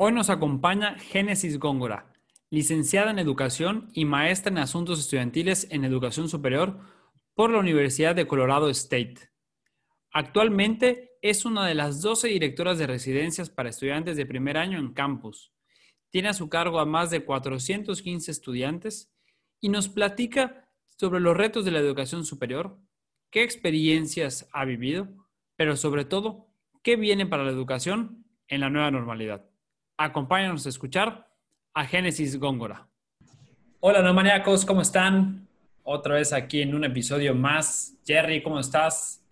Hoy nos acompaña Génesis Góngora, licenciada en Educación y maestra en Asuntos Estudiantiles en Educación Superior por la Universidad de Colorado State. Actualmente es una de las 12 directoras de residencias para estudiantes de primer año en campus. Tiene a su cargo a más de 415 estudiantes y nos platica sobre los retos de la educación superior, qué experiencias ha vivido, pero sobre todo, qué viene para la educación en la nueva normalidad. Acompáñanos a escuchar a Génesis Góngora. Hola, no maníacos, ¿cómo están? Otra vez aquí en un episodio más. Jerry, ¿cómo estás?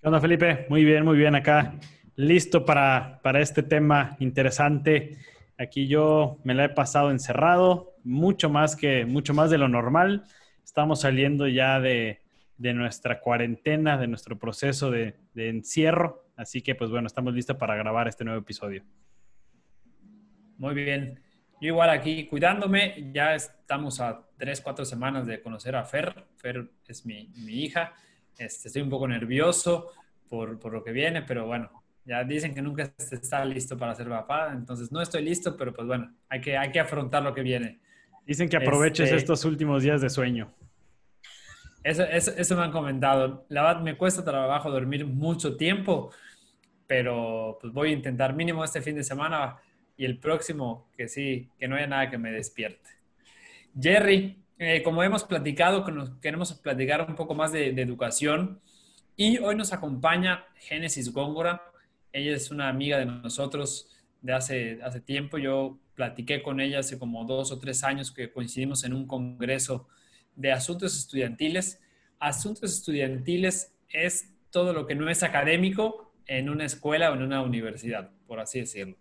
¿Qué onda, Felipe? Muy bien, muy bien acá. Listo para, para este tema interesante. Aquí yo me la he pasado encerrado, mucho más que mucho más de lo normal. Estamos saliendo ya de, de nuestra cuarentena, de nuestro proceso de, de encierro. Así que, pues bueno, estamos listos para grabar este nuevo episodio. Muy bien. Yo igual aquí cuidándome, ya estamos a tres, cuatro semanas de conocer a Fer. Fer es mi, mi hija. Este, estoy un poco nervioso por, por, lo que viene, pero bueno, ya dicen que nunca se está listo para ser papá, entonces no estoy listo, pero pues bueno, hay que, hay que afrontar lo que viene. Dicen que aproveches este, estos últimos días de sueño. Eso, eso, eso, me han comentado. La verdad, me cuesta trabajo dormir mucho tiempo, pero pues voy a intentar mínimo este fin de semana y el próximo que sí, que no haya nada que me despierte. Jerry, eh, como hemos platicado, queremos platicar un poco más de, educación y hoy nos acompaña Génesis Góngora. Ella es una amiga de nosotros de hace, hace tiempo. Yo platiqué con ella hace como dos o tres años que coincidimos en un congreso de asuntos estudiantiles. Asuntos estudiantiles es todo lo que no es académico en una escuela o en una universidad, por así decirlo.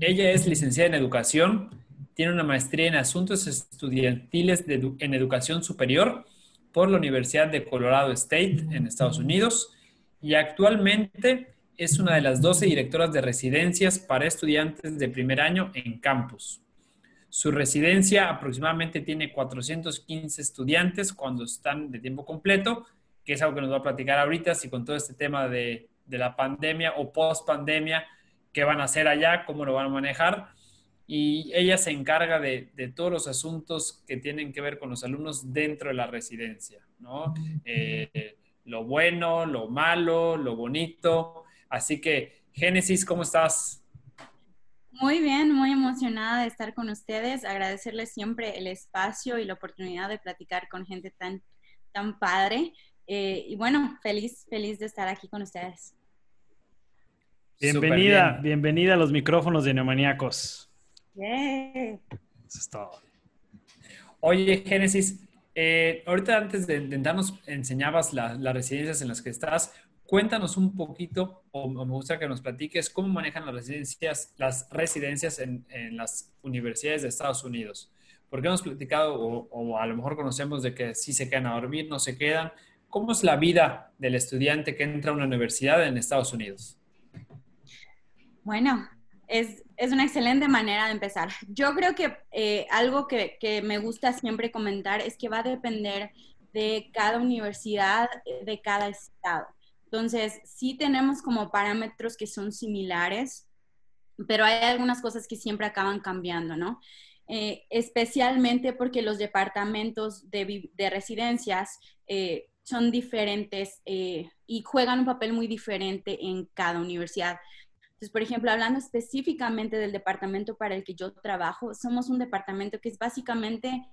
Ella es licenciada en educación, tiene una maestría en asuntos estudiantiles en educación superior por la Universidad de Colorado State en Estados Unidos y actualmente es una de las 12 directoras de residencias para estudiantes de primer año en campus. Su residencia aproximadamente tiene 415 estudiantes cuando están de tiempo completo, que es algo que nos va a platicar ahorita, si con todo este tema de la pandemia o post pandemia qué van a hacer allá, cómo lo van a manejar. Y ella se encarga de, de todos los asuntos que tienen que ver con los alumnos dentro de la residencia, ¿no? Eh, lo bueno, lo malo, lo bonito. Así que, Génesis, ¿cómo estás? Muy bien, muy emocionada de estar con ustedes, agradecerles siempre el espacio y la oportunidad de platicar con gente tan, tan padre. Eh, y bueno, feliz, feliz de estar aquí con ustedes. Bienvenida, bienvenida a los micrófonos de Neomaníacos. Yeah. Eso es todo. Oye, Génesis, eh, ahorita antes de intentarnos enseñabas la, las residencias en las que estás. Cuéntanos un poquito, o, o, me gusta que nos platiques, cómo manejan las residencias, las residencias en, en las universidades de Estados Unidos. Porque hemos platicado, o, o, a lo mejor conocemos de que sí se quedan a dormir, no se quedan. ¿Cómo es la vida del estudiante que entra a una universidad en Estados Unidos? Bueno, es, es, una excelente manera de empezar. Yo creo que eh, algo que, que, me gusta siempre comentar es que va a depender de cada universidad, de cada estado. Entonces, sí tenemos como parámetros que son similares, pero hay algunas cosas que siempre acaban cambiando, ¿no? Eh, especialmente porque los departamentos de, de residencias eh, son diferentes eh, y juegan un papel muy diferente en cada universidad. Entonces, por ejemplo, hablando específicamente del departamento para el que yo trabajo, somos un departamento que es básicamente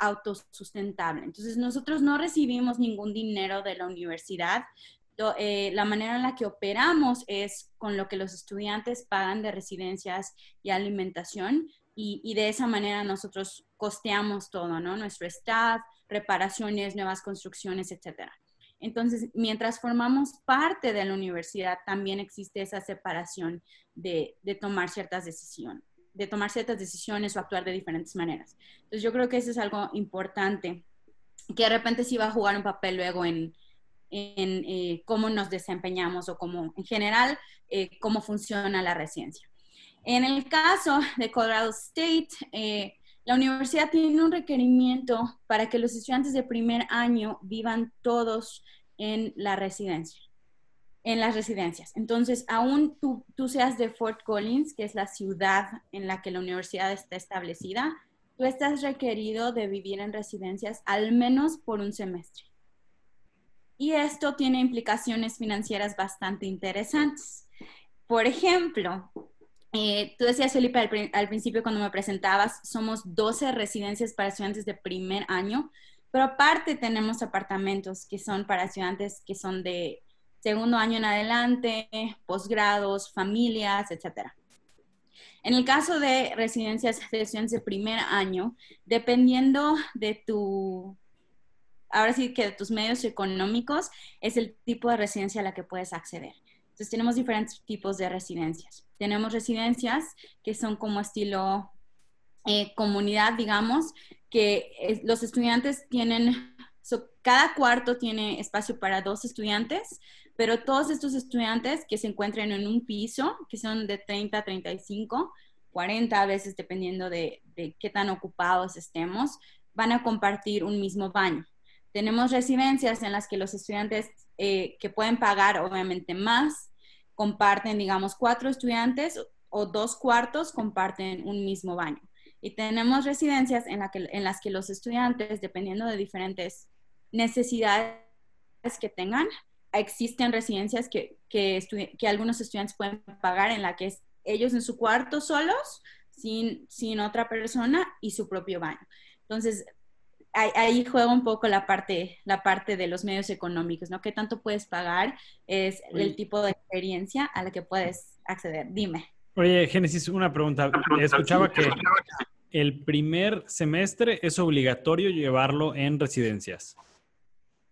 autosustentable. Entonces, nosotros no recibimos ningún dinero de la universidad. Eh, la manera en la que operamos es con lo que los estudiantes pagan de residencias y alimentación y, y de esa manera nosotros costeamos todo, ¿no? Nuestro staff, reparaciones, nuevas construcciones, etcétera. Entonces, mientras formamos parte de la universidad, también existe esa separación de, de, tomar ciertas decisiones, de tomar ciertas decisiones o actuar de diferentes maneras. Entonces, yo creo que eso es algo importante, que de repente sí va a jugar un papel luego en, en eh, cómo nos desempeñamos o cómo, en general, eh, cómo funciona la residencia. En el caso de Colorado State, eh, la universidad tiene un requerimiento para que los estudiantes de primer año vivan todos en la residencia. en las residencias. Entonces, aún tú, tú seas de Fort Collins, que es la ciudad en la que la universidad está establecida, tú estás requerido de vivir en residencias al menos por un semestre. Y esto tiene implicaciones financieras bastante interesantes. Por ejemplo, eh, tú decías, Felipe, al, principio cuando me presentabas, somos 12 residencias para estudiantes de primer año, pero aparte tenemos apartamentos que son para estudiantes que son de segundo año en adelante, posgrados, familias, etc. En el caso de residencias de estudiantes de primer año, dependiendo de tu, ahora sí que de tus medios económicos, es el tipo de residencia a la que puedes acceder. Entonces tenemos diferentes tipos de residencias. Tenemos residencias que son como estilo eh, comunidad, digamos, que los estudiantes tienen, cada cuarto tiene espacio para dos estudiantes, pero todos estos estudiantes que se encuentran en un piso, que son de 30 a 35, 40 a veces dependiendo de, qué tan ocupados estemos, van a compartir un mismo baño. Tenemos residencias en las que los estudiantes eh, que pueden pagar obviamente más, comparten, digamos, cuatro estudiantes o dos cuartos comparten un mismo baño. Y tenemos residencias en, la que, en las que los estudiantes, dependiendo de diferentes necesidades que tengan, existen residencias que, que, que, algunos estudiantes pueden pagar en la que es ellos en su cuarto solos, sin, sin otra persona y su propio baño. Entonces, ahí, ahí, juega un poco la parte, la parte de los medios económicos, ¿no? ¿Qué tanto puedes pagar? Es el tipo de experiencia a la que puedes acceder. Dime. Oye, Génesis, una pregunta. Escuchaba que el primer semestre es obligatorio llevarlo en residencias.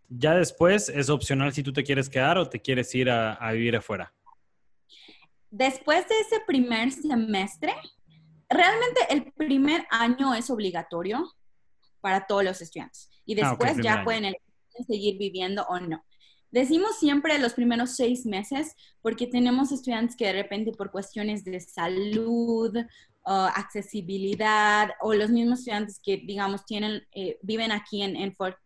Ya después es opcional si tú te quieres quedar o te quieres ir a, vivir afuera. Después de ese primer semestre, realmente el primer año es obligatorio para todos los estudiantes y ah, después ya pueden seguir viviendo o no. Decimos siempre los primeros seis meses porque tenemos estudiantes que de repente por cuestiones de salud, accesibilidad o los mismos estudiantes que digamos tienen, eh, viven aquí en, en Fort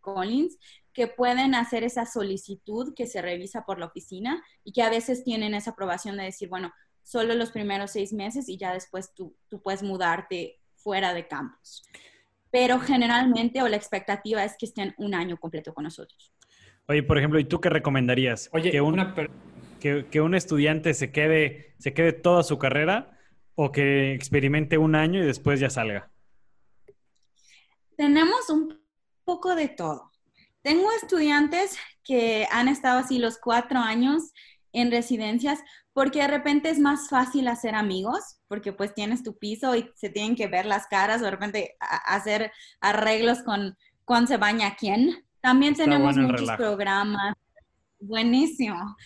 Collins, que pueden hacer esa solicitud que se revisa por la oficina y que a veces tienen esa aprobación de decir, bueno, solo los primeros seis meses y ya después tú, tú puedes mudarte fuera de campus. Pero generalmente o la expectativa es que estén un año completo con nosotros. Oye, por ejemplo, ¿y tú qué recomendarías? Oye, que un, que, que, un estudiante se quede, se quede toda su carrera o que experimente un año y después ya salga. Tenemos un poco de todo. Tengo estudiantes que han estado así los cuatro años en residencias porque de repente es más fácil hacer amigos, porque pues tienes tu piso y se tienen que ver las caras o de repente hacer arreglos con cuándo se baña quién. También tenemos muchos programas. Buenísimo.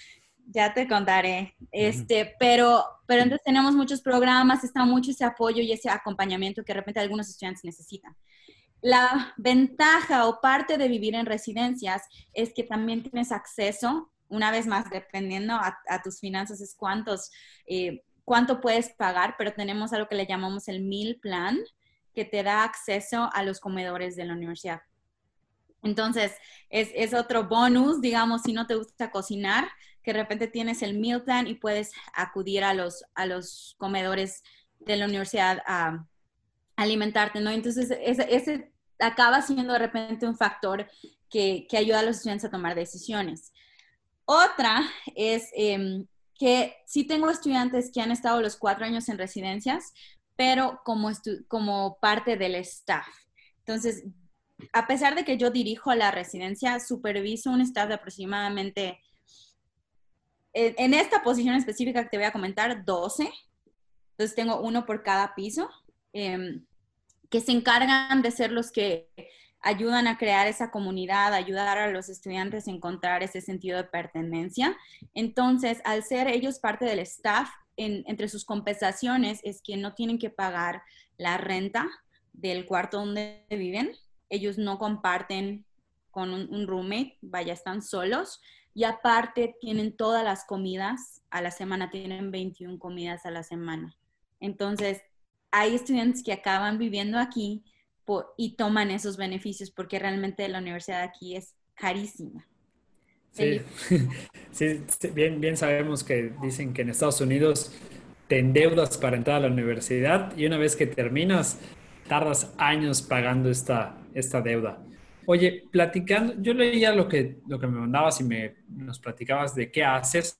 Ya te contaré. Este, pero, pero entonces tenemos muchos programas, está mucho ese apoyo y ese acompañamiento que de repente algunos estudiantes necesitan. La ventaja o parte de vivir en residencias es que también tienes acceso, una vez más, dependiendo a, tus finanzas, es cuántos, eh, cuánto puedes pagar, pero tenemos algo que le llamamos el meal plan, que te da acceso a los comedores de la universidad. Entonces, es, es, otro bonus, digamos, si no te gusta cocinar, que de repente tienes el meal plan y puedes acudir a los, a los comedores de la universidad a alimentarte, ¿no? Entonces, ese, ese acaba siendo de repente un factor que, ayuda a los estudiantes a tomar decisiones. Otra es em, que sí tengo estudiantes que han estado los cuatro años en residencias, pero como, como parte del staff. Entonces, a pesar de que yo dirijo la residencia, superviso un staff de aproximadamente, en, esta posición específica que te voy a comentar, 12. Entonces, tengo uno por cada piso. Em, que se encargan de ser los que ayudan a crear esa comunidad, ayudar a los estudiantes a encontrar ese sentido de pertenencia. Entonces, al ser ellos parte del staff, entre sus compensaciones es que no tienen que pagar la renta del cuarto donde viven. Ellos no comparten con un, un roommate, vaya, están solos. Y aparte tienen todas las comidas a la semana, tienen 21 comidas a la semana. Entonces, hay estudiantes que acaban viviendo aquí y toman esos beneficios porque realmente la universidad aquí es carísima. Sí, sí, bien, bien sabemos que dicen que en Estados Unidos te endeudas para entrar a la universidad y una vez que terminas, tardas años pagando esta, esta deuda. Oye, platicando, yo leía lo que, lo que me mandabas y me, nos platicabas de qué haces.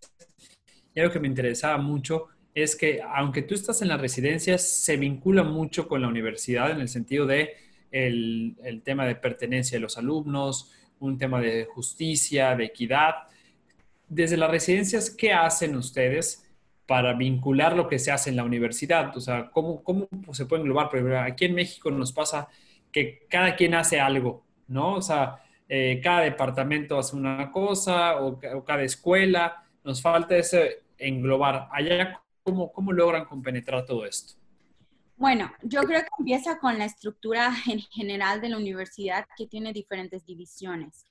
Y algo que me interesaba mucho es que aunque tú estás en las residencias, se vincula mucho con la universidad en el sentido de el, el tema de pertenencia de los alumnos, un tema de justicia, de equidad. Desde las residencias, ¿qué hacen ustedes para vincular lo que se hace en la universidad? O sea, ¿cómo, cómo se puede englobar? Porque aquí en México nos pasa que cada quien hace algo, ¿no? O sea, eh, cada departamento hace una cosa o, cada escuela, nos falta ese englobar. Allá, ¿cómo, ¿cómo logran compenetrar todo esto? Bueno, yo creo que empieza con la estructura en general de la universidad que tiene diferentes divisiones.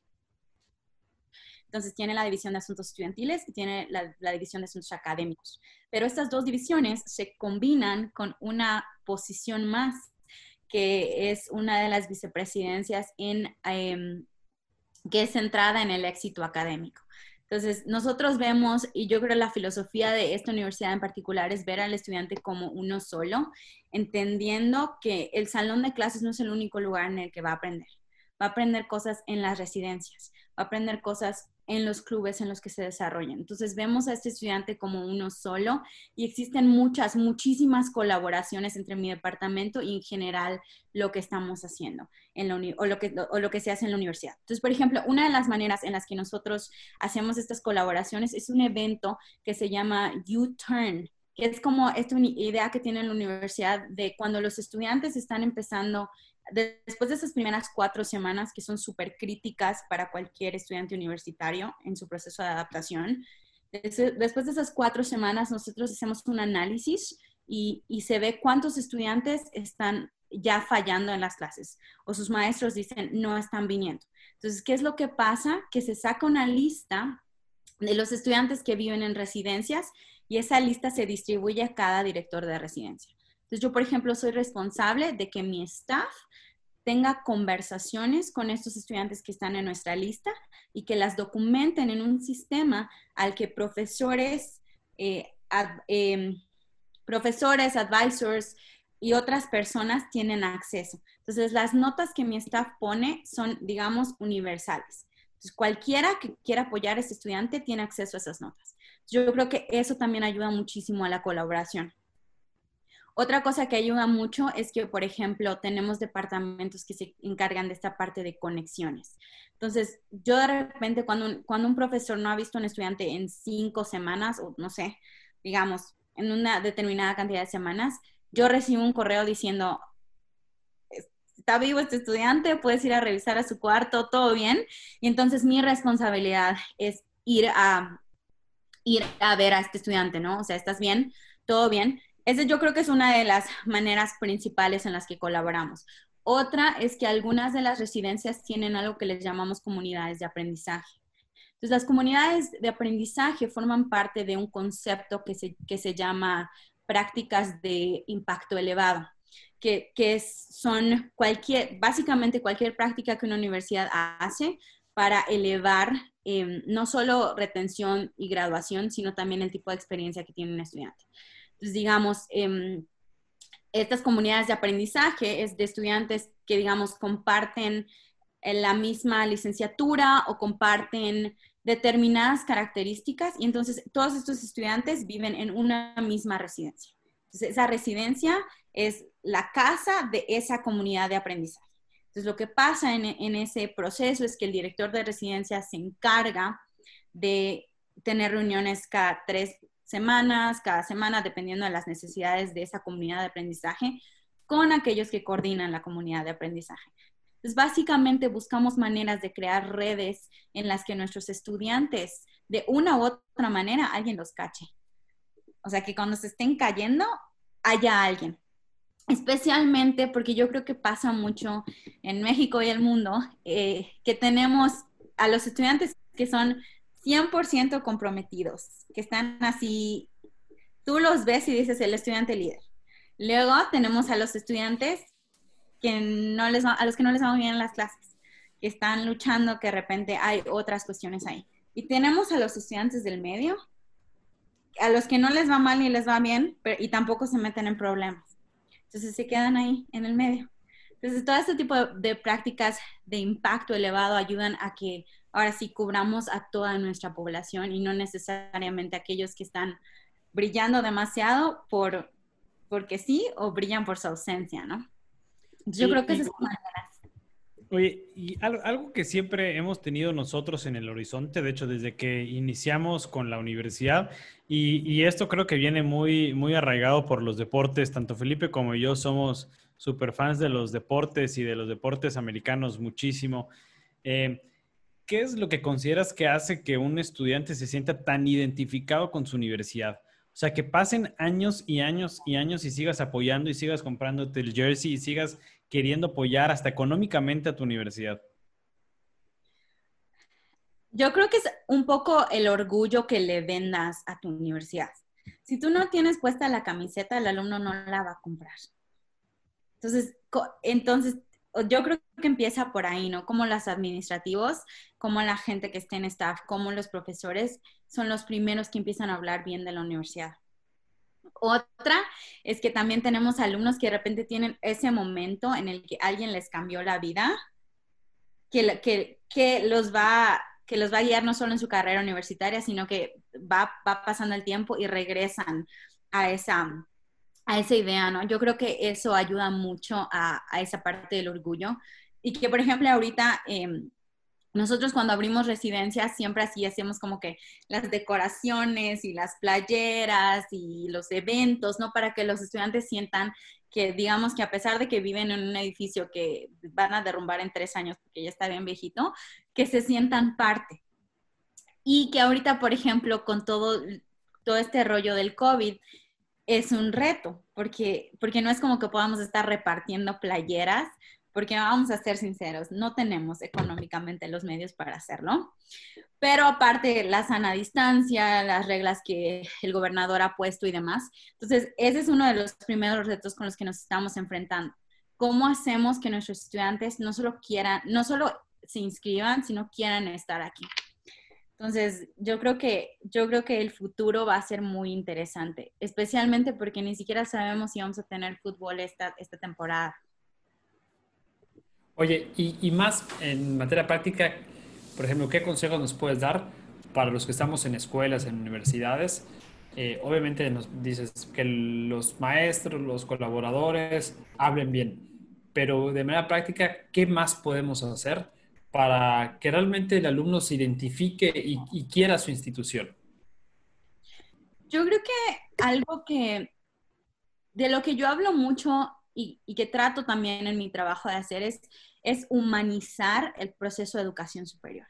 Entonces tiene la división de asuntos estudiantiles y tiene la, la, división de asuntos académicos. Pero estas dos divisiones se combinan con una posición más, que es una de las vicepresidencias en, em, que es centrada en el éxito académico. Entonces, nosotros vemos, y yo creo la filosofía de esta universidad en particular es ver al estudiante como uno solo, entendiendo que el salón de clases no es el único lugar en el que va a aprender. Va a aprender cosas en las residencias, aprender cosas en los clubes en los que se desarrollan. Entonces vemos a este estudiante como uno solo y existen muchas, muchísimas colaboraciones entre mi departamento y en general lo que estamos haciendo en la o, lo que, o lo que se hace en la universidad. Entonces, por ejemplo, una de las maneras en las que nosotros hacemos estas colaboraciones es un evento que se llama U-Turn, que es como esta idea que tiene la universidad de cuando los estudiantes están empezando después de esas primeras cuatro semanas que son súper críticas para cualquier estudiante universitario en su proceso de adaptación, después de esas cuatro semanas nosotros hacemos un análisis y, y, se ve cuántos estudiantes están ya fallando en las clases o sus maestros dicen no están viniendo. Entonces, ¿qué es lo que pasa? Que se saca una lista de los estudiantes que viven en residencias y esa lista se distribuye a cada director de residencia. Entonces, yo, por ejemplo, soy responsable de que mi staff tenga conversaciones con estos estudiantes que están en nuestra lista y que las documenten en un sistema al que profesores, eh, em, profesores, advisors y otras personas tienen acceso. Entonces, las notas que mi staff pone son, digamos, universales. Entonces, cualquiera que quiera apoyar a este estudiante tiene acceso a esas notas. Yo creo que eso también ayuda muchísimo a la colaboración. Otra cosa que ayuda mucho es que, por ejemplo, tenemos departamentos que se encargan de esta parte de conexiones. Entonces, yo de repente, cuando un, cuando un profesor no ha visto a un estudiante en cinco semanas, o no sé, digamos, en una determinada cantidad de semanas, yo recibo un correo diciendo, está vivo este estudiante, puedes ir a revisar a su cuarto, todo bien. Y entonces mi responsabilidad es ir a, ir a ver a este estudiante, ¿no? O sea, ¿estás bien? ¿Todo bien? Esa yo creo que es una de las maneras principales en las que colaboramos. Otra es que algunas de las residencias tienen algo que les llamamos comunidades de aprendizaje. Entonces, las comunidades de aprendizaje forman parte de un concepto que se, que se llama prácticas de impacto elevado, que, que son cualquier, básicamente cualquier práctica que una universidad hace para elevar em, no solo retención y graduación, sino también el tipo de experiencia que tiene un estudiante. Pues, digamos, em, estas comunidades de aprendizaje es de estudiantes que, digamos, comparten la misma licenciatura o comparten determinadas características y entonces todos estos estudiantes viven en una misma residencia. Entonces, esa residencia es la casa de esa comunidad de aprendizaje. Entonces, lo que pasa en ese proceso es que el director de residencia se encarga de tener reuniones cada tres semanas, cada semana, dependiendo de las necesidades de esa comunidad de aprendizaje, con aquellos que coordinan la comunidad de aprendizaje. Entonces, básicamente buscamos maneras de crear redes en las que nuestros estudiantes, de una u otra manera, alguien los cache. O sea, que cuando se estén cayendo, haya alguien. Especialmente porque yo creo que pasa mucho en México y el mundo, eh, que tenemos a los estudiantes que son 100% comprometidos, que están así, tú los ves y dices el estudiante líder. Luego tenemos a los estudiantes que no les a los que no les va bien en las clases, que están luchando, que de repente hay otras cuestiones ahí. Y tenemos a los estudiantes del medio, a los que no les va mal ni les va bien, pero, y tampoco se meten en problemas. Entonces se quedan ahí en el medio. Entonces, todo este tipo de, prácticas de impacto elevado ayudan a que ahora sí cubramos a toda nuestra población y no necesariamente a aquellos que están brillando demasiado por porque sí o brillan por su ausencia, ¿no? Yo creo que eso es una de las... Oye, y algo, que siempre hemos tenido nosotros en el horizonte, de hecho, desde que iniciamos con la universidad, y, y esto creo que viene muy, muy arraigado por los deportes, tanto Felipe como yo somos super fans de los deportes y de los deportes americanos muchísimo. Eh, ¿Qué es lo que consideras que hace que un estudiante se sienta tan identificado con su universidad? O sea, que pasen años y años y años y sigas apoyando y sigas comprándote el jersey y sigas queriendo apoyar hasta económicamente a tu universidad. Yo creo que es un poco el orgullo que le vendas a tu universidad. Si tú no tienes puesta la camiseta, el alumno no la va a comprar. Entonces, entonces yo creo que empieza por ahí, ¿no? Como los administrativos, como la gente que esté en staff, como los profesores son los primeros que empiezan a hablar bien de la universidad. Otra es que también tenemos alumnos que de repente tienen ese momento en el que alguien les cambió la vida, que, que, que los va que los va a guiar no solo en su carrera universitaria, sino que va, va pasando el tiempo y regresan a esa, a esa idea, ¿no? Yo creo que eso ayuda mucho a, esa parte del orgullo. Y que, por ejemplo, ahorita em, nosotros cuando abrimos residencias siempre así hacemos como que las decoraciones y las playeras y los eventos, ¿no? Para que los estudiantes sientan que digamos que a pesar de que viven en un edificio que van a derrumbar en tres años porque ya está bien viejito, que se sientan parte. Y que ahorita, por ejemplo, con todo, todo este rollo del COVID, es un reto, porque, porque no es como que podamos estar repartiendo playeras, porque vamos a ser sinceros, no tenemos económicamente los medios para hacerlo. Pero aparte, la sana distancia, las reglas que el gobernador ha puesto y demás. Entonces, ese es uno de los primeros retos con los que nos estamos enfrentando. ¿Cómo hacemos que nuestros estudiantes no solo quieran, no solo se inscriban, sino quieran estar aquí? Entonces, yo creo que yo creo que el futuro va a ser muy interesante, especialmente porque ni siquiera sabemos si vamos a tener fútbol esta, esta temporada. Oye, y, y más en materia práctica, por ejemplo, ¿qué consejos nos puedes dar para los que estamos en escuelas, en universidades? Eh, obviamente nos dices que los maestros, los colaboradores hablen bien, pero de manera práctica, ¿qué más podemos hacer para que realmente el alumno se identifique y, quiera su institución? Yo creo que algo que, de lo que yo hablo mucho y, que trato también en mi trabajo de hacer es, es humanizar el proceso de educación superior.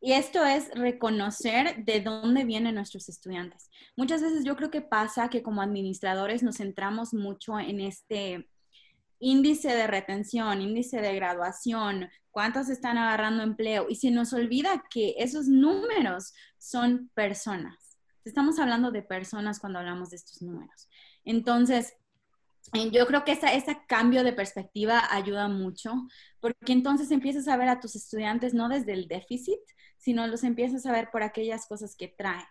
Y esto es reconocer de dónde vienen nuestros estudiantes. Muchas veces yo creo que pasa que como administradores nos centramos mucho en este índice de retención, índice de graduación, cuántos están agarrando empleo y se nos olvida que esos números son personas. Estamos hablando de personas cuando hablamos de estos números. Entonces, eh, yo creo que ese cambio de perspectiva ayuda mucho, porque entonces empiezas a ver a tus estudiantes no desde el déficit, sino los empiezas a ver por aquellas cosas que traen.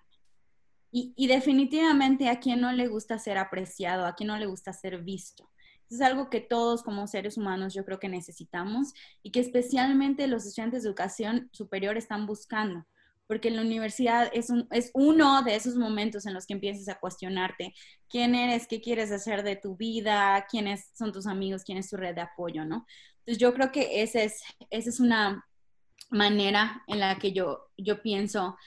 Y, y definitivamente a quien no le gusta ser apreciado, a quien no le gusta ser visto es algo que todos como seres humanos yo creo que necesitamos y que especialmente los estudiantes de educación superior están buscando, porque la universidad es, un, es uno de esos momentos en los que empiezas a cuestionarte quién eres, qué quieres hacer de tu vida, quiénes son tus amigos, quién es tu red de apoyo, ¿no? Entonces yo creo que esa es, esa es una manera en la que yo, yo pienso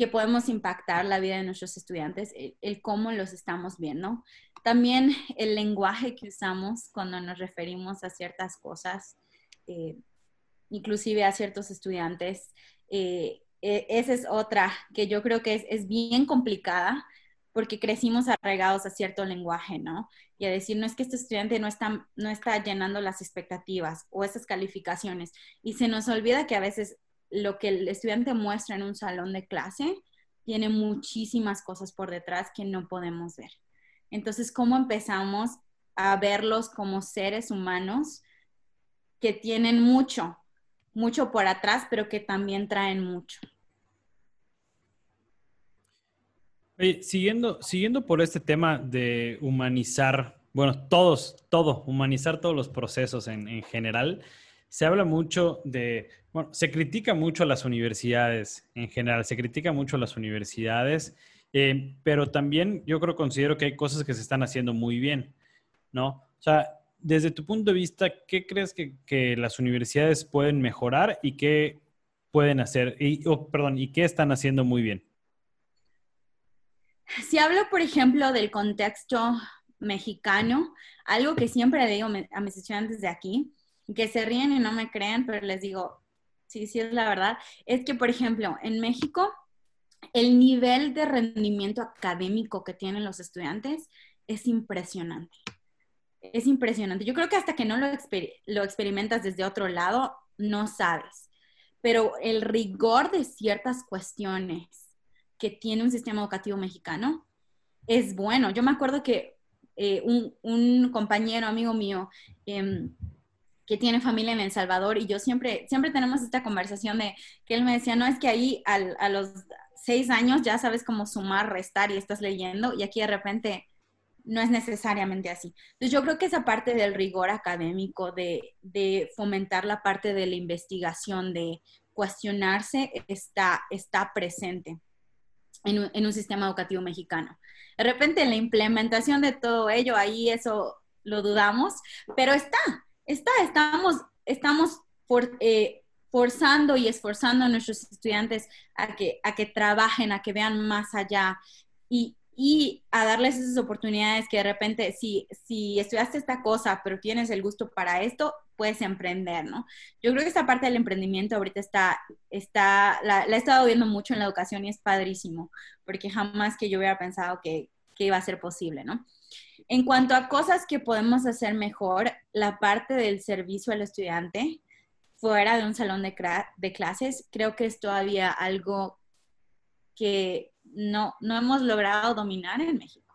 que podemos impactar la vida de nuestros estudiantes, el, cómo los estamos viendo. También el lenguaje que usamos cuando nos referimos a ciertas cosas, eh, inclusive a ciertos estudiantes. Eh, e, esa es otra que yo creo que es, bien complicada porque crecimos arraigados a cierto lenguaje, ¿no? Y a decir, no es que este estudiante no está, no está llenando las expectativas o esas calificaciones. Y se nos olvida que a veces lo que el estudiante muestra en un salón de clase tiene muchísimas cosas por detrás que no podemos ver. Entonces, ¿cómo empezamos a verlos como seres humanos que tienen mucho, mucho por atrás, pero que también traen mucho? Siguiendo, siguiendo por este tema de humanizar, bueno, todos, todo, humanizar todos los procesos en, en general, se habla mucho de, bueno, se critica mucho a las universidades en general, se critica mucho a las universidades eh, pero también yo creo, considero que hay cosas que se están haciendo muy bien, ¿no? O sea, desde tu punto de vista, ¿qué crees que, que las universidades pueden mejorar y qué pueden hacer, y, oh, perdón, y qué están haciendo muy bien? Si hablo, por ejemplo, del contexto mexicano, algo que siempre digo a mis estudiantes de aquí, que se ríen y no me creen, pero les digo, sí, sí es la verdad, es que, por ejemplo, en México, el nivel de rendimiento académico que tienen los estudiantes es impresionante. Es impresionante. Yo creo que hasta que no lo, experimentas desde otro lado, no sabes. Pero el rigor de ciertas cuestiones que tiene un sistema educativo mexicano es bueno. Yo me acuerdo que eh, un, compañero, amigo mío, eh, que tiene familia en El Salvador y yo siempre, siempre tenemos esta conversación de que él me decía, no es que ahí a los seis años ya sabes cómo sumar, restar y estás leyendo y aquí de repente no es necesariamente así. Entonces yo creo que esa parte del rigor académico, de, fomentar la parte de la investigación, de cuestionarse, está, está presente en un, sistema educativo mexicano. De repente la implementación de todo ello, ahí eso lo dudamos, pero está, está, estamos, estamos eh, forzando y esforzando a nuestros estudiantes a que, a que trabajen, a que vean más allá y, y a darles esas oportunidades que de repente, si, si estudiaste esta cosa, pero tienes el gusto para esto, puedes emprender, ¿no? Yo creo que esta parte del emprendimiento ahorita está, está la, la he estado viendo mucho en la educación y es padrísimo, porque jamás que yo hubiera pensado que, que iba a ser posible, ¿no? En cuanto a cosas que podemos hacer mejor, la parte del servicio al estudiante fuera de un salón de, de clases, creo que es todavía algo que no, no hemos logrado dominar en México.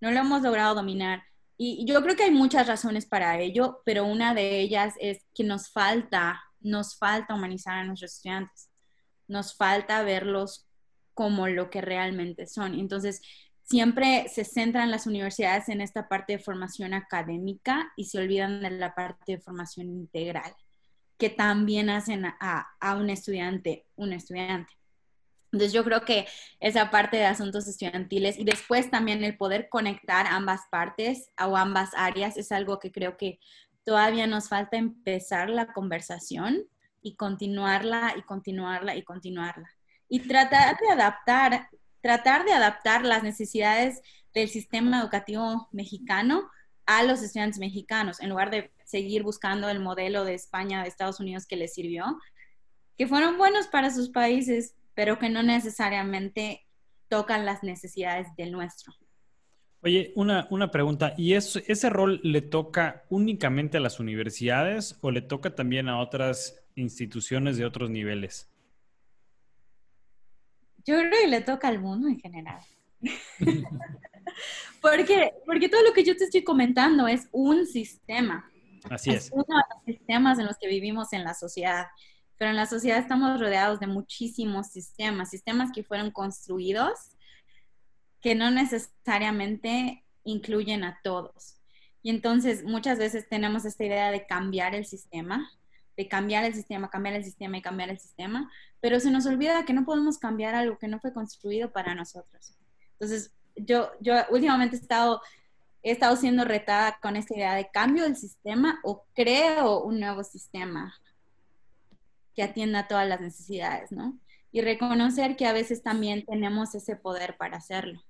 No lo hemos logrado dominar. Y yo creo que hay muchas razones para ello, pero una de ellas es que nos falta, nos falta humanizar a nuestros estudiantes. Nos falta verlos como lo que realmente son. Entonces, siempre se centran las universidades en esta parte de formación académica y se olvidan de la parte de formación integral, que también hacen a, un estudiante un estudiante. Entonces yo creo que esa parte de asuntos estudiantiles y después también el poder conectar ambas partes o ambas áreas es algo que creo que todavía nos falta empezar la conversación y continuarla y continuarla y continuarla. Y tratar de adaptar tratar de adaptar las necesidades del sistema educativo mexicano a los estudiantes mexicanos, en lugar de seguir buscando el modelo de España, de Estados Unidos que les sirvió, que fueron buenos para sus países, pero que no necesariamente tocan las necesidades del nuestro. Oye, una, una pregunta, ¿y ese rol le toca únicamente a las universidades o le toca también a otras instituciones de otros niveles? Yo creo que le toca al mundo en general. porque, porque todo lo que yo te estoy comentando es un sistema. Así es. uno de los sistemas en los que vivimos en la sociedad. Pero en la sociedad estamos rodeados de muchísimos sistemas, sistemas que fueron construidos que no necesariamente incluyen a todos. Y entonces muchas veces tenemos esta idea de cambiar el sistema, de cambiar el sistema, cambiar el sistema y cambiar el sistema, pero se nos olvida que no podemos cambiar algo que no fue construido para nosotros. Entonces, yo, yo últimamente he estado, he estado siendo retada con esta idea de cambio del sistema o creo un nuevo sistema que atienda todas las necesidades, ¿no? Y reconocer que a veces también tenemos ese poder para hacerlo.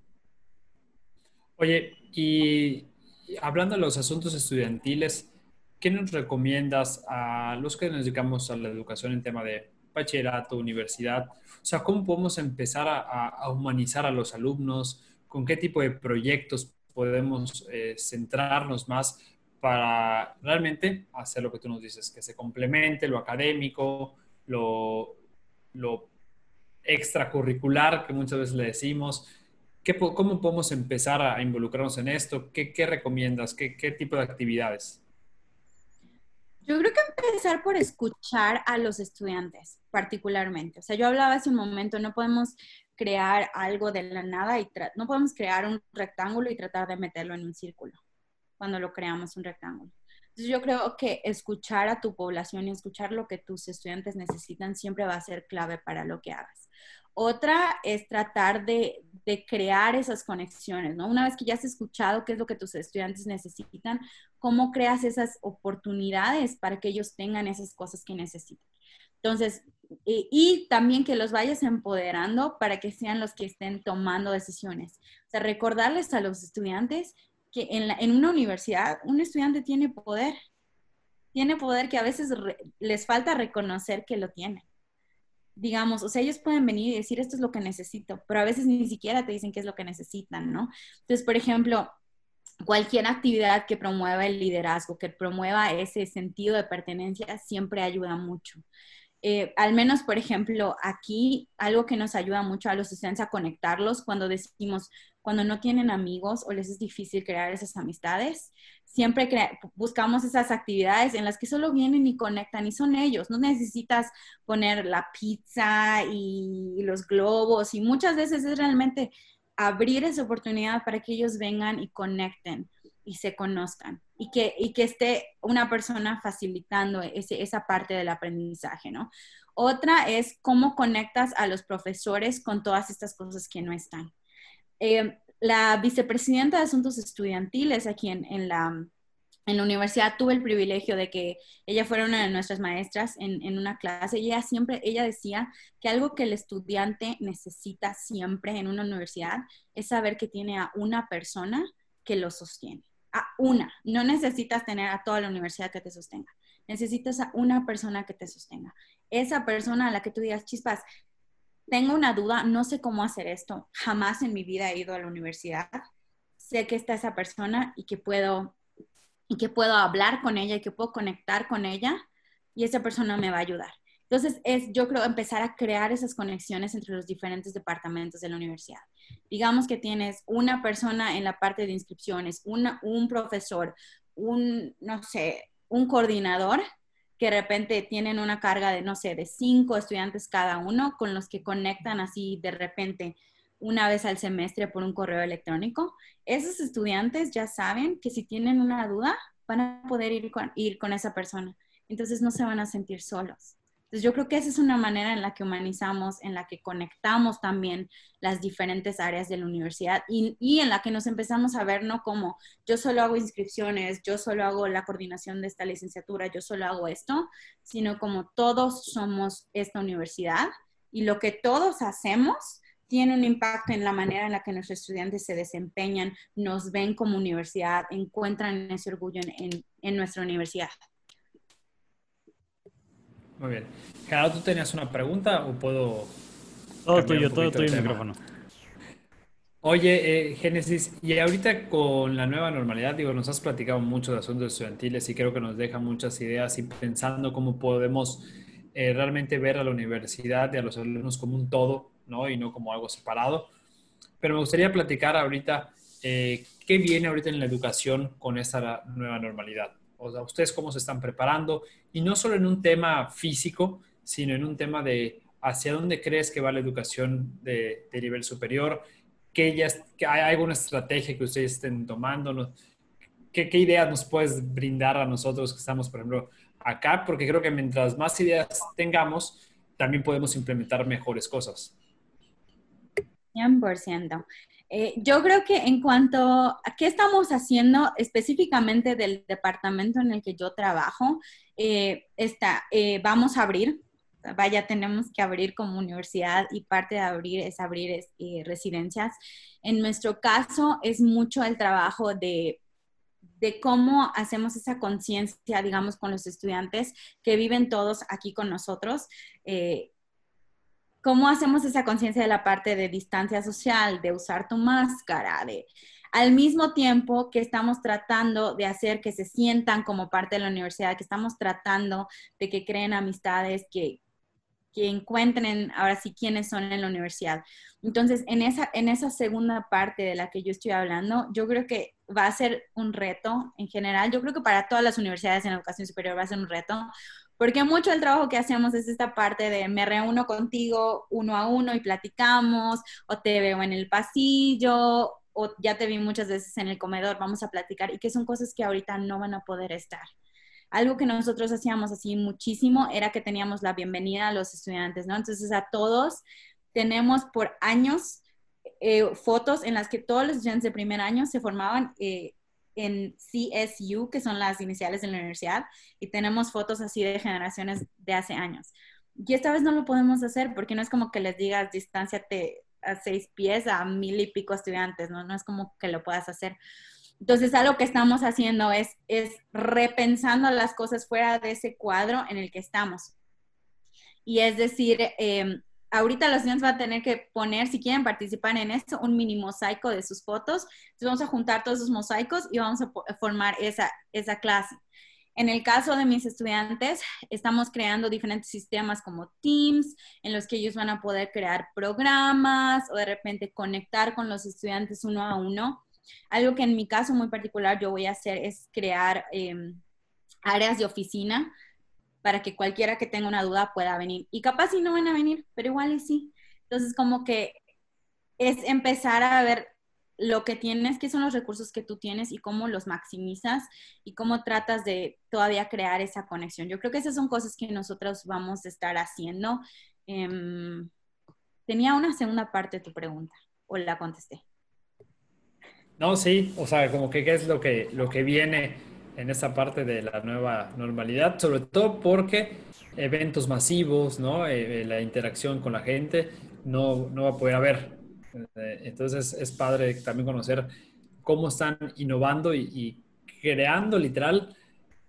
Oye, y hablando de los asuntos estudiantiles, ¿qué nos recomiendas a los que nos dedicamos a la educación en tema de bachillerato, universidad? O sea, ¿cómo podemos empezar a, humanizar a los alumnos? ¿Con qué tipo de proyectos podemos eh, centrarnos más para realmente hacer lo que tú nos dices, que se complemente lo académico, lo, lo extracurricular que muchas veces le decimos? ¿Qué, ¿Cómo podemos empezar a involucrarnos en esto? ¿Qué, qué recomiendas? ¿Qué, ¿Qué tipo de actividades? Yo creo que empezar por escuchar a los estudiantes particularmente. O sea, yo hablaba hace un momento, no podemos crear algo de la nada y no podemos crear un rectángulo y tratar de meterlo en un círculo cuando lo creamos un rectángulo. Entonces yo creo que escuchar a tu población y escuchar lo que tus estudiantes necesitan siempre va a ser clave para lo que hagas. Otra es tratar de, crear esas conexiones, ¿no? Una vez que ya has escuchado qué es lo que tus estudiantes necesitan, ¿cómo creas esas oportunidades para que ellos tengan esas cosas que necesitan? Entonces, y, también que los vayas empoderando para que sean los que estén tomando decisiones. O sea, recordarles a los estudiantes que en una universidad un estudiante tiene poder, tiene poder que a veces les falta reconocer que lo tiene. Digamos, o sea, ellos pueden venir y decir esto es lo que necesito, pero a veces ni siquiera te dicen qué es lo que necesitan, ¿no? Entonces, por ejemplo, cualquier actividad que promueva el liderazgo, que promueva ese sentido de pertenencia, siempre ayuda mucho. Eh, al menos, por ejemplo, aquí algo que nos ayuda mucho a los estudiantes a conectarlos cuando decimos, cuando no tienen amigos o les es difícil crear esas amistades, siempre buscamos esas actividades en las que solo vienen y conectan y son ellos. No necesitas poner la pizza y los globos y muchas veces es realmente abrir esa oportunidad para que ellos vengan y conecten y se conozcan y que, y que esté una persona facilitando ese, esa parte del aprendizaje, ¿no? Otra es cómo conectas a los profesores con todas estas cosas que no están. Eh, la vicepresidenta de Asuntos Estudiantiles aquí en, en, la, en la universidad tuve el privilegio de que ella fuera una de nuestras maestras en, en, una clase y ella siempre, ella decía que algo que el estudiante necesita siempre en una universidad es saber que tiene a una persona que lo sostiene a una. No necesitas tener a toda la universidad que te sostenga. Necesitas a una persona que te sostenga. Esa persona a la que tú digas, chispas, tengo una duda, no sé cómo hacer esto. Jamás en mi vida he ido a la universidad. Sé que está esa persona y que puedo y que puedo hablar con ella y que puedo conectar con ella y esa persona me va a ayudar. Entonces, es, yo creo, empezar a crear esas conexiones entre los diferentes departamentos de la universidad. Digamos que tienes una persona en la parte de inscripciones, un profesor, un, no sé, un coordinador que de repente tienen una carga de, no sé, de cinco estudiantes cada uno, con los que conectan así de repente una vez al semestre por un correo electrónico. Esos estudiantes ya saben que si tienen una duda, van a poder ir ir con esa persona. Entonces no se van a sentir solos. Entonces yo creo que esa es una manera en la que humanizamos, en la que conectamos también las diferentes áreas de la universidad y, en la que nos empezamos a ver no como yo solo hago inscripciones, yo solo hago la coordinación de esta licenciatura, yo solo hago esto, sino como todos somos esta universidad y lo que todos hacemos tiene un impacto en la manera en la que nuestros estudiantes se desempeñan, nos ven como universidad, encuentran ese orgullo en nuestra universidad. Muy bien. Gerardo, ¿tú tenías una pregunta o puedo...? Todo tuyo, todo tuyo el micrófono. Oye, eh, Génesis, y ahorita con la nueva normalidad, digo, nos has platicado mucho de asuntos estudiantiles y creo que nos deja muchas ideas y pensando cómo podemos eh, realmente ver a la universidad y a los alumnos como un todo, ¿no? Y no como algo separado. Pero me gustaría platicar ahorita eh, qué viene ahorita en la educación con esta nueva normalidad o sea, ustedes cómo se están preparando, y no solo en un tema físico, sino en un tema de hacia dónde crees que va la educación de, nivel superior, que, ya, hay alguna estrategia que ustedes estén tomando, ¿Qué, ¿Qué, ideas nos puedes brindar a nosotros que estamos, por ejemplo, acá? Porque creo que mientras más ideas tengamos, también podemos implementar mejores cosas. 100%. Eh, yo creo que en cuanto a qué estamos haciendo específicamente del departamento en el que yo trabajo, eh, está, eh, vamos a abrir, vaya, tenemos que abrir como universidad y parte de abrir es abrir residencias. En nuestro caso es mucho el trabajo de de cómo hacemos esa conciencia, digamos, con los estudiantes que viven todos aquí con nosotros. ¿Cómo hacemos esa conciencia de la parte de distancia social, de usar tu máscara, de al mismo tiempo que estamos tratando de hacer que se sientan como parte de la universidad, que estamos tratando de que creen amistades, que, que encuentren ahora sí quiénes son en la universidad. Entonces, en esa, en esa segunda parte de la que yo estoy hablando, yo creo que va a ser un reto en general. Yo creo que para todas las universidades en educación superior va a ser un reto, Porque mucho del trabajo que hacemos es esta parte de me reúno contigo uno a uno y platicamos, o te veo en el pasillo, o ya te vi muchas veces en el comedor, vamos a platicar, y que son cosas que ahorita no van a poder estar. Algo que nosotros hacíamos así muchísimo era que teníamos la bienvenida a los estudiantes, ¿no? Entonces a todos tenemos por años eh, fotos en las que todos los estudiantes de primer año se formaban eh, en CSU, que son las iniciales de la universidad, y tenemos fotos así de generaciones de hace años. Y esta vez no lo podemos hacer porque no es como que les digas distanciate a seis pies a mil y pico estudiantes, ¿no? No es como que lo puedas hacer. Entonces, algo que estamos haciendo es, es repensando las cosas fuera de ese cuadro en el que estamos. Y es decir, eh, ahorita los estudiantes van a tener que poner, si quieren participar en esto, un mini mosaico de sus fotos. Entonces vamos a juntar todos esos mosaicos y vamos a formar esa, esa clase. En el caso de mis estudiantes, estamos creando diferentes sistemas como Teams, en los que ellos van a poder crear programas o de repente conectar con los estudiantes uno a uno. Algo que en mi caso muy particular yo voy a hacer es crear em, áreas de oficina para que cualquiera que tenga una duda pueda venir. Y capaz si no van a venir, pero igual y sí. Entonces, como que es empezar a ver lo que tienes, qué son los recursos que tú tienes y cómo los maximizas y cómo tratas de todavía crear esa conexión. Yo creo que esas son cosas que nosotros vamos a estar haciendo. Em, tenía una segunda parte de tu pregunta o la contesté. No, sí, o sea, como que qué es lo que, lo que viene en esa parte de la nueva normalidad, sobre todo porque eventos masivos, ¿no? Eh, eh, la interacción con la gente no, no va a poder haber. Eh, entonces es padre también conocer cómo están innovando y, creando literal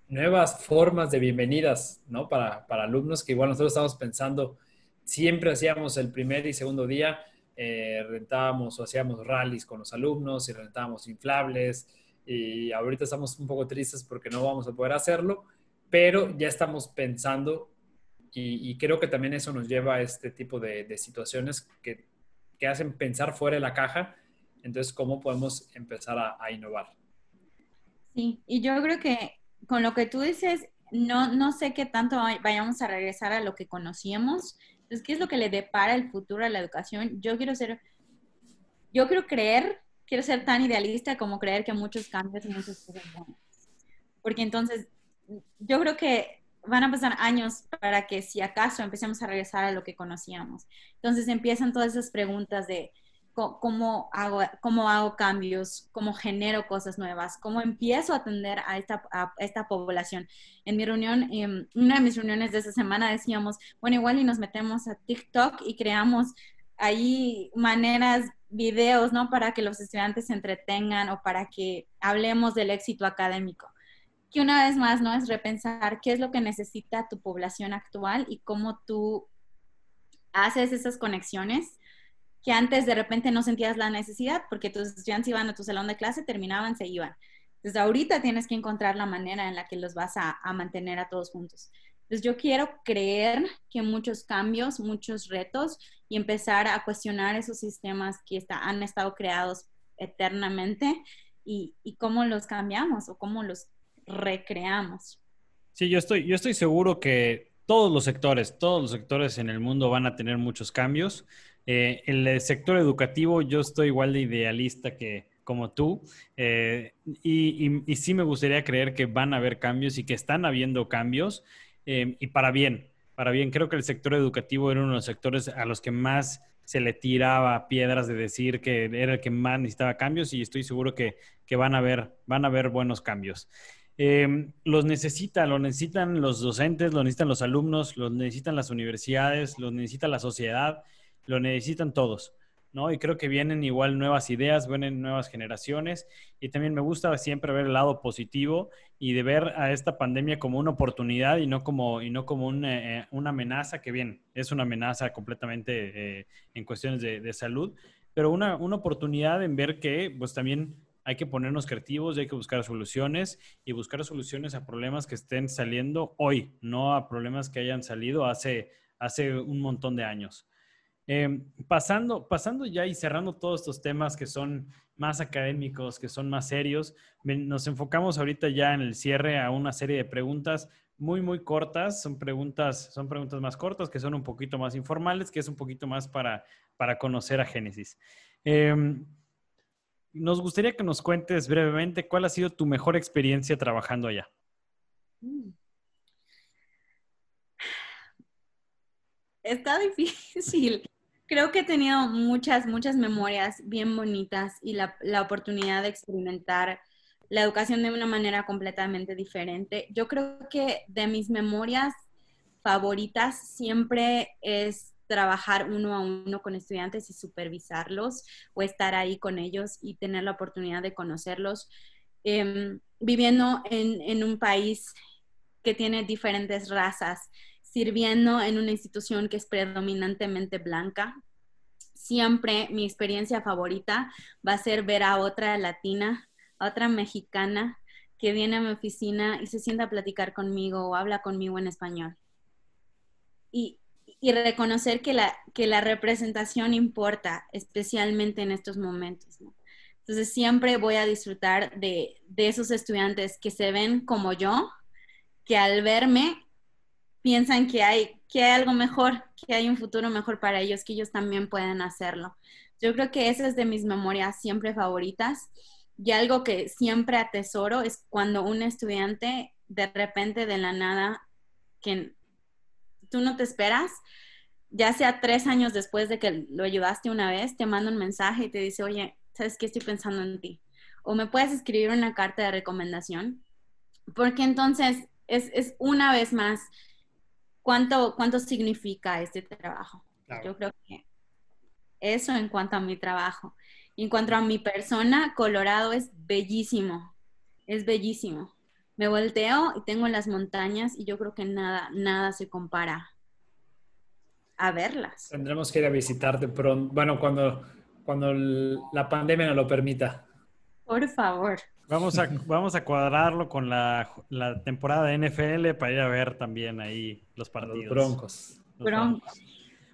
nuevas formas de bienvenidas, ¿no? Para, para, alumnos que igual nosotros estamos pensando, siempre hacíamos el primer y segundo día, rentábamos o hacíamos rallies con los alumnos y rentábamos inflables, y ahorita estamos un poco tristes porque no vamos a poder hacerlo, pero ya estamos pensando y, creo que también eso nos lleva a este tipo de, situaciones que, que, hacen pensar fuera de la caja. Entonces, ¿cómo podemos empezar a, innovar? Sí, y yo creo que con lo que tú dices, no, no sé qué tanto vayamos a regresar a lo que conocíamos. Entonces, ¿qué es lo que le depara el futuro a la educación? Yo quiero ser, yo quiero creer quiero ser tan idealista como creer que muchos cambios y muchas cosas buenas. Porque entonces, yo creo que van a pasar años para que si acaso empecemos a regresar a lo que conocíamos. Entonces empiezan todas esas preguntas de cómo hago, cómo hago cambios, cómo genero cosas nuevas, cómo empiezo a atender a esta, a esta población. En mi reunión, en una de mis reuniones de esa semana decíamos, bueno, igual y nos metemos a TikTok y creamos ahí maneras videos, ¿no? Para que los estudiantes se entretengan o para que hablemos del éxito académico. Que una vez más, ¿no? Es repensar qué es lo que necesita tu población actual y cómo tú haces esas conexiones que antes de repente no sentías la necesidad porque tus estudiantes iban a tu salón de clase, terminaban, se iban. Entonces ahorita tienes que encontrar la manera en la que los vas a, a mantener a todos juntos. Entonces yo quiero creer que muchos cambios, muchos retos y empezar a cuestionar esos sistemas que está, han estado creados eternamente y, y, cómo los cambiamos o cómo los recreamos. Sí, yo estoy, yo estoy seguro que todos los sectores, todos los sectores en el mundo van a tener muchos cambios. Eh, en el sector educativo yo estoy igual de idealista que como tú eh, y, y, y sí me gustaría creer que van a haber cambios y que están habiendo cambios. Em, y para bien, para bien. Creo que el sector educativo era uno de los sectores a los que más se le tiraba piedras de decir que era el que más necesitaba cambios y estoy seguro que, van, a haber, van a buenos cambios. Em, los necesita, lo necesitan los docentes, lo necesitan los alumnos, los necesitan las universidades, los necesita la sociedad, lo necesitan todos. ¿No? Y creo que vienen igual nuevas ideas, vienen nuevas generaciones y también me gusta siempre ver el lado positivo y de ver a esta pandemia como una oportunidad y no como, y no como eh, una amenaza, que bien, es una amenaza completamente eh, en cuestiones de, salud, pero una, una, oportunidad en ver que pues también hay que ponernos creativos y hay que buscar soluciones y buscar soluciones a problemas que estén saliendo hoy, no a problemas que hayan salido hace, hace un montón de años. Em, pasando, pasando ya y cerrando todos estos temas que son más académicos, que son más serios, nos enfocamos ahorita ya en el cierre a una serie de preguntas muy, muy cortas. Son preguntas, son preguntas más cortas, que son un poquito más informales, que es un poquito más para, para conocer a Génesis. Em, nos gustaría que nos cuentes brevemente cuál ha sido tu mejor experiencia trabajando allá. Mm. Está difícil. Creo que he tenido muchas, muchas memorias bien bonitas y la, la oportunidad de experimentar la educación de una manera completamente diferente. Yo creo que de mis memorias favoritas siempre es trabajar uno a uno con estudiantes y supervisarlos o estar ahí con ellos y tener la oportunidad de conocerlos. Em, viviendo en, en un país que tiene diferentes razas, sirviendo en una institución que es predominantemente blanca, siempre mi experiencia favorita va a ser ver a otra latina otra mexicana que viene a mi oficina y se sienta a platicar conmigo o habla conmigo en español. Y, reconocer que la, que la representación importa, especialmente en estos momentos. Entonces siempre voy a disfrutar de, de esos estudiantes que se ven como yo, que al verme piensan que hay, que hay algo mejor, que hay un futuro mejor para ellos, que ellos también pueden hacerlo. Yo creo que esa es de mis memorias siempre favoritas. Y algo que siempre atesoro es cuando un estudiante de repente de la nada, que tú no te esperas, ya sea tres años después de que lo ayudaste una vez, te manda un mensaje y te dice, oye, ¿sabes qué estoy pensando en ti? O me puedes escribir una carta de recomendación, porque entonces es, una vez más cuánto, cuánto significa este trabajo. Yo creo que eso en cuanto a mi trabajo. En cuanto a mi persona, Colorado es bellísimo, es bellísimo. Me volteo y tengo las montañas y yo creo que nada, nada se compara a verlas. Tendremos que ir a visitarte pronto, bueno, cuando, cuando la pandemia nos lo permita. Por favor. Vamos a, vamos a cuadrarlo con la, temporada de NFL para ir a ver también ahí los partidos. Los broncos. broncos.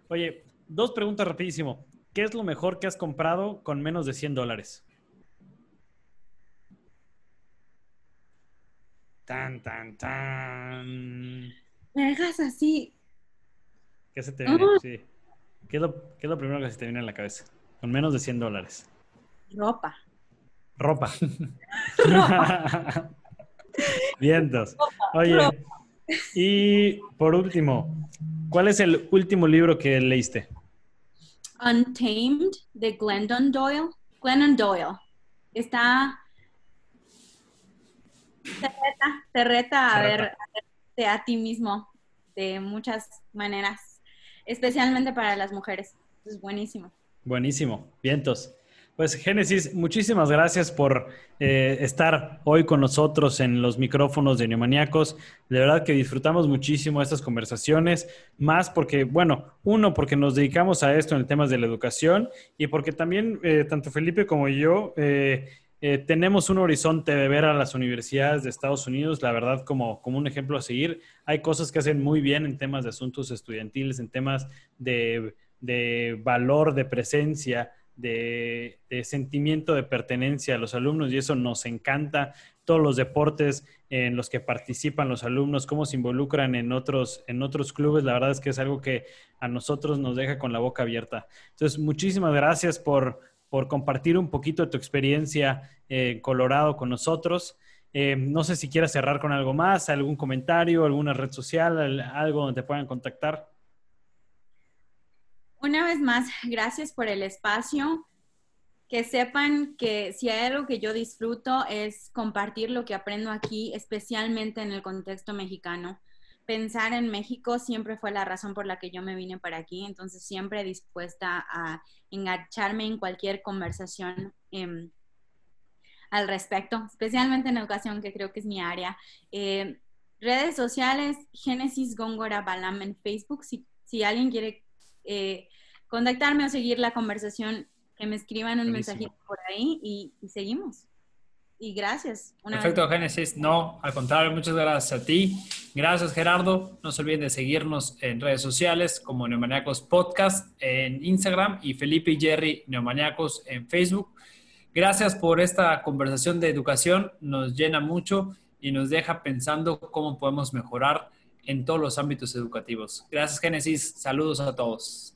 Oye, dos preguntas rapidísimo. ¿Qué es lo mejor que has comprado con menos de 100 dólares? Tan, tan, tan. Me dejas así. ¿Qué se te viene? Sí. ¿Qué es, lo, primero que se te viene a la cabeza? Con menos de 100 dólares. Ropa. Ropa. Vientos. Oye, y por último, ¿cuál es el último libro que leíste? Untamed de Glendon Doyle. Glendon Doyle. Está. Te reta, a, ver, a ti mismo de muchas maneras, especialmente para las mujeres. Es buenísimo. Buenísimo. Vientos. Pues Génesis, muchísimas gracias por eh, estar hoy con nosotros en los micrófonos de Neomaníacos. De verdad que disfrutamos muchísimo estas conversaciones, más porque, bueno, uno, porque nos dedicamos a esto en el tema de la educación y porque también eh, tanto Felipe como yo eh, tenemos un horizonte de ver a las universidades de Estados Unidos, la verdad, como, como un ejemplo a seguir. Hay cosas que hacen muy bien en temas de asuntos estudiantiles, en temas de, de valor, de presencia de, sentimiento de pertenencia a los alumnos y eso nos encanta. Todos los deportes en los que participan los alumnos, cómo se involucran en otros, en otros clubes, la verdad es que es algo que a nosotros nos deja con la boca abierta. Entonces, muchísimas gracias por, por compartir un poquito de tu experiencia en Colorado con nosotros. Eh, no sé si quieras cerrar con algo más, algún comentario, alguna red social, algo donde te puedan contactar. Una vez más, gracias por el espacio. Que sepan que si hay algo que yo disfruto es compartir lo que aprendo aquí, especialmente en el contexto mexicano. Pensar en México siempre fue la razón por la que yo me vine para aquí, entonces siempre dispuesta a engancharme en cualquier conversación em, al respecto, especialmente en educación, que creo que es mi área. Eh, redes sociales, Génesis Góngora Balam en Facebook, si, si alguien quiere eh, contactarme o seguir la conversación, que me escriban un mensajito por ahí y, seguimos. Y gracias. Perfecto, Génesis. No, al contrario, muchas gracias a ti. Gracias, Gerardo. No se olviden de seguirnos en redes sociales como Neomaniacos Podcast en Instagram y Felipe y Jerry Neomaniacos en Facebook. Gracias por esta conversación de educación. Nos llena mucho y nos deja pensando cómo podemos mejorar en todos los ámbitos educativos. Gracias, Génesis. Saludos a todos.